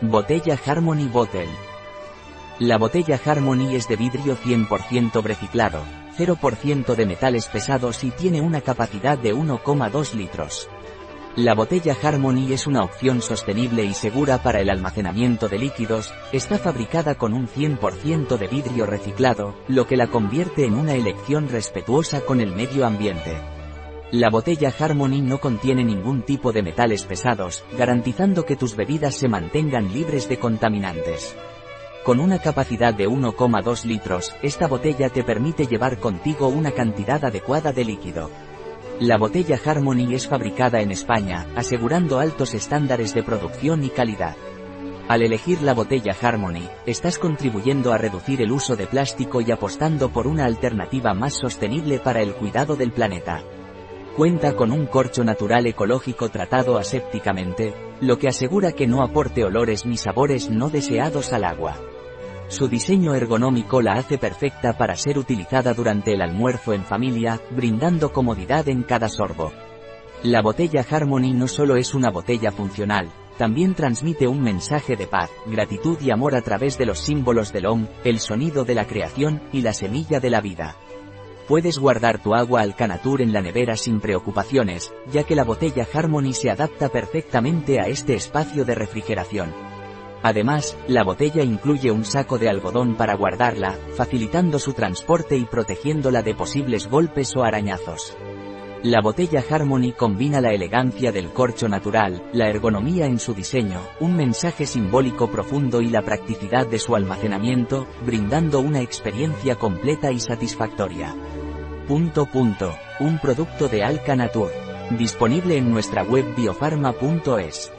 Botella Harmony Bottle. La botella Harmony es de vidrio 100% reciclado, 0% de metales pesados y tiene una capacidad de 1,2 litros. La botella Harmony es una opción sostenible y segura para el almacenamiento de líquidos, está fabricada con un 100% de vidrio reciclado, lo que la convierte en una elección respetuosa con el medio ambiente. La botella Harmony no contiene ningún tipo de metales pesados, garantizando que tus bebidas se mantengan libres de contaminantes. Con una capacidad de 1,2 litros, esta botella te permite llevar contigo una cantidad adecuada de líquido. La botella Harmony es fabricada en España, asegurando altos estándares de producción y calidad. Al elegir la botella Harmony, estás contribuyendo a reducir el uso de plástico y apostando por una alternativa más sostenible para el cuidado del planeta. Cuenta con un corcho natural ecológico tratado asépticamente, lo que asegura que no aporte olores ni sabores no deseados al agua. Su diseño ergonómico la hace perfecta para ser utilizada durante el almuerzo en familia, brindando comodidad en cada sorbo. La botella Harmony no solo es una botella funcional, también transmite un mensaje de paz, gratitud y amor a través de los símbolos del OM, el sonido de la creación y la semilla de la vida. Puedes guardar tu agua Alcanatur en la nevera sin preocupaciones, ya que la botella Harmony se adapta perfectamente a este espacio de refrigeración. Además, la botella incluye un saco de algodón para guardarla, facilitando su transporte y protegiéndola de posibles golpes o arañazos. La botella Harmony combina la elegancia del corcho natural, la ergonomía en su diseño, un mensaje simbólico profundo y la practicidad de su almacenamiento, brindando una experiencia completa y satisfactoria. Punto punto. Un producto de Alca Natur. Disponible en nuestra web biofarma.es.